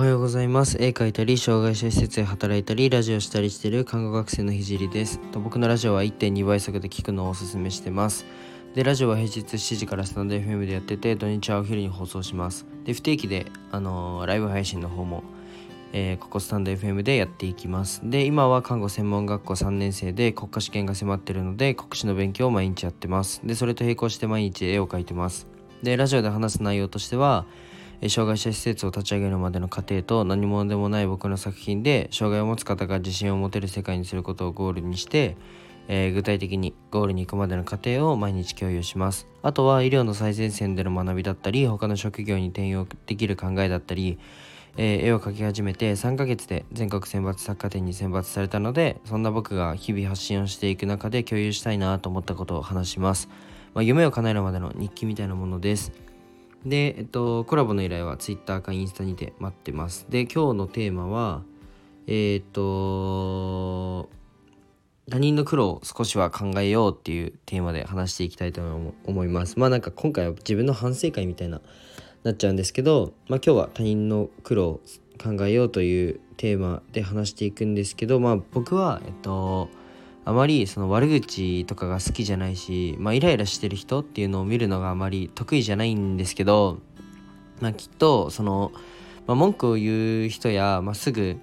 はようございます。絵描いたり障害者施設で働いたりラジオしたりしている看護学生のひじりです。と僕のラジオは1.2倍速で聞くのをおすすめしてます。でラジオは平日7時からスタンド FM でやってて土日はお昼に放送します。で不定期で、あのーライブ配信の方も、えーここスタンド FM でやっていきます。で今は看護専門学校3年生で国家試験が迫ってるので国試の勉強を毎日やってます。でそれと並行して毎日絵を描いてます。でラジオで話す内容としては障害者施設を立ち上げるまでの過程と何者でもない僕の作品で障害を持つ方が自信を持てる世界にすることをゴールにして、えー具体的にゴールに行くまでの過程を毎日共有します。あとは医療の最前線での学びだったり他の職業に転用できる考えだったり、えー絵を描き始めて3ヶ月で全国選抜作家展に選抜されたのでそんな僕が日々発信をしていく中で共有したいなと思ったことを話します、まあ、夢を叶えるまでの日記みたいなものです。で、えっと、コラボの依頼は Twitter かインスタにて待ってます。で、今日のテーマは、えーっと、他人の苦労を少しは考えようっていうテーマで話していきたいと思思います。まあなんか今回は自分の反省会みたいな、なっちゃうんですけど、まあ今日は他人の苦労を考えようというテーマで話していくんですけど、まあ僕は、えっと、あまりその悪口とかが好きじゃないし、まあ、イライラしてる人っていうのを見るのがあまり得意じゃないんですけど、まあ、きっとその、まあ、文句を言う人や、まあ、すぐ、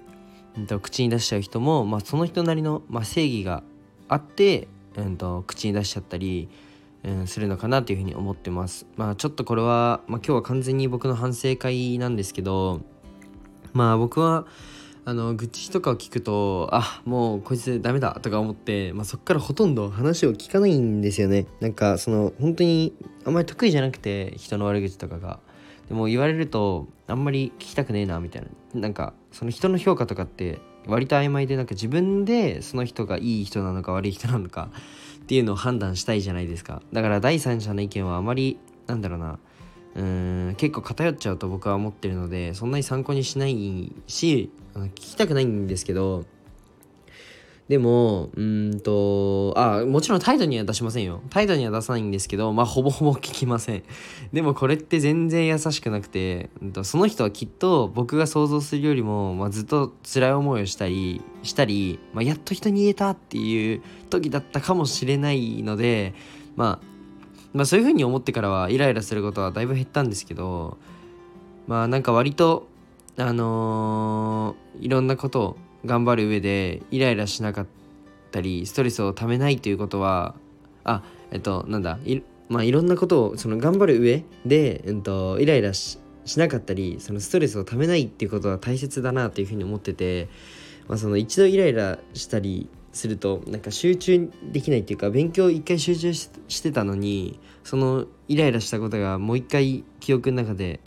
うんと、口に出しちゃう人も、まあ、その人なりの、まあ、正義があって、うんと、口に出しちゃったり、うん、するのかなというふうに思ってます。まあちょっとこれは、まあ、今日は完全に僕の反省会なんですけどまあ僕はあの愚痴とかを聞くとあもうこいつダメだとか思って、まあ、そっからほとんど話を聞かないんですよね。なんかその本当にあんまり得意じゃなくて人の悪口とかが。でも言われるとあんまり聞きたくねえなみたいな。なんかその人の評価とかって割と曖昧でなんか自分でその人がいい人なのか悪い人なのかっていうのを判断したいじゃないですか。だから第三者の意見はあまりなんだろうな。うーん結構偏っちゃうと僕は思ってるのでそんなに参考にしないしあの聞きたくないんですけどでもうんとあもちろん態度には出しませんよ。態度には出さないんですけどまあほぼほぼ聞きません。でもこれって全然優しくなくてうんとその人はきっと僕が想像するよりも、まあ、ずっと辛い思いをしたりしたり、まあ、やっと人に言えたっていう時だったかもしれないのでまあまあそういう風に思ってからはイライラすることはだいぶ減ったんですけどまあなんか割とあのーいろんなことを頑張る上でイライラしなかったりストレスをためないということはあえっとなんだい,、まあ、いろんなことをその頑張る上で、うん、とイライラししなかったりそのストレスをためないっていうことは大切だなというふうに思ってて、まあ、その一度イライラしたりするとなんか集中できないっていうか勉強一回集中してたのにそのイライラしたことがもう一回記憶の中で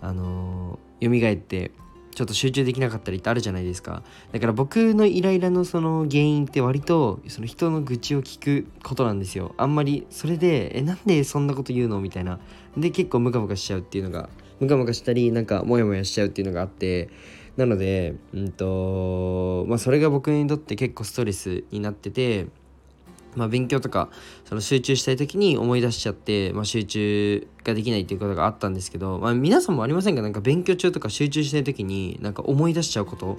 あのー、蘇ってちょっと集中できなかったりってあるじゃないですか。だから僕のイライラのその原因って割とその人の愚痴を聞くことなんですよ。あんまりそれでえなんでそんなこと言うのみたいな。で結構ムカムカしちゃうっていうのがムカムカしたりなんかモヤモヤしちゃうっていうのがあってなのでうんとまあそれが僕にとって結構ストレスになっててまあ、勉強とかその集中したい時に思い出しちゃって、まあ、集中ができないっていうことがあったんですけど、まあ、皆さんもありませんか？なんか勉強中とか集中したい時になんか思い出しちゃうこと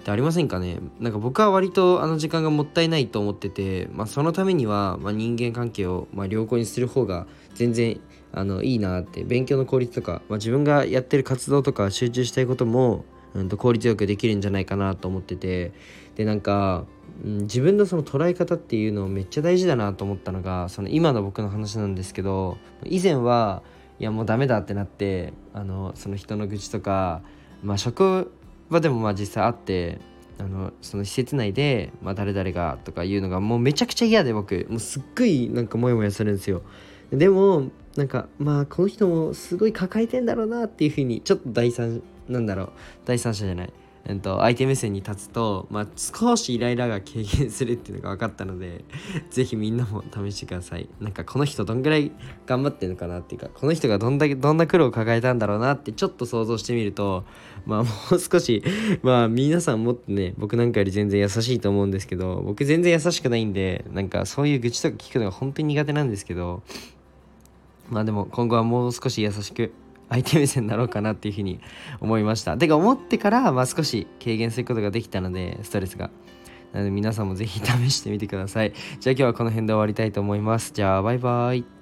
ってありませんかね？なんか僕は割とあの時間がもったいないと思ってて、まあ、そのためには、ま、人間関係をま良好にする方が全然あのいいなって勉強の効率とか、ま、自分がやってる活動とか集中したいことも、うん、と効率よくできるんじゃないかなと思ってて。でなんかうん自分のその捉え方っていうのめっちゃ大事だなと思ったのがその今の僕の話なんですけど以前はいやもうダメだってなってあのその人の愚痴とか、まあ、職場でもまあ実際あってあのその施設内で、まあ、誰々がとか言うのがもうめちゃくちゃ嫌で僕。もうすっごいなんかモヤモヤするんですよ。でもなんかまあこの人もすごい抱えてんだろうなっていうふうにちょっと第三なんだろう。第三者じゃない。えっと、相手目線に立つと、まあ、少しイライラが軽減するっていうのが分かったので ぜひみんなも試してください。なんかこの人どんぐらい頑張ってるのかなっていうかこの人がどんだけどんな苦労を抱えたんだろうなってちょっと想像してみるとまあ もう少しまあ皆さんもっとね僕なんかより全然優しいと思うんですけど僕全然優しくないんでなんかそういう愚痴とか聞くのが本当に苦手なんですけどまあでも今後はもう少し優しく相手目線になろうかなっていうふうに思いました。てか思ってからまあ少し軽減することができたのでストレスが。なので皆さんも是非試してみてください。じゃあ今日はこの辺で終わりたいと思います。じゃあバイバイ。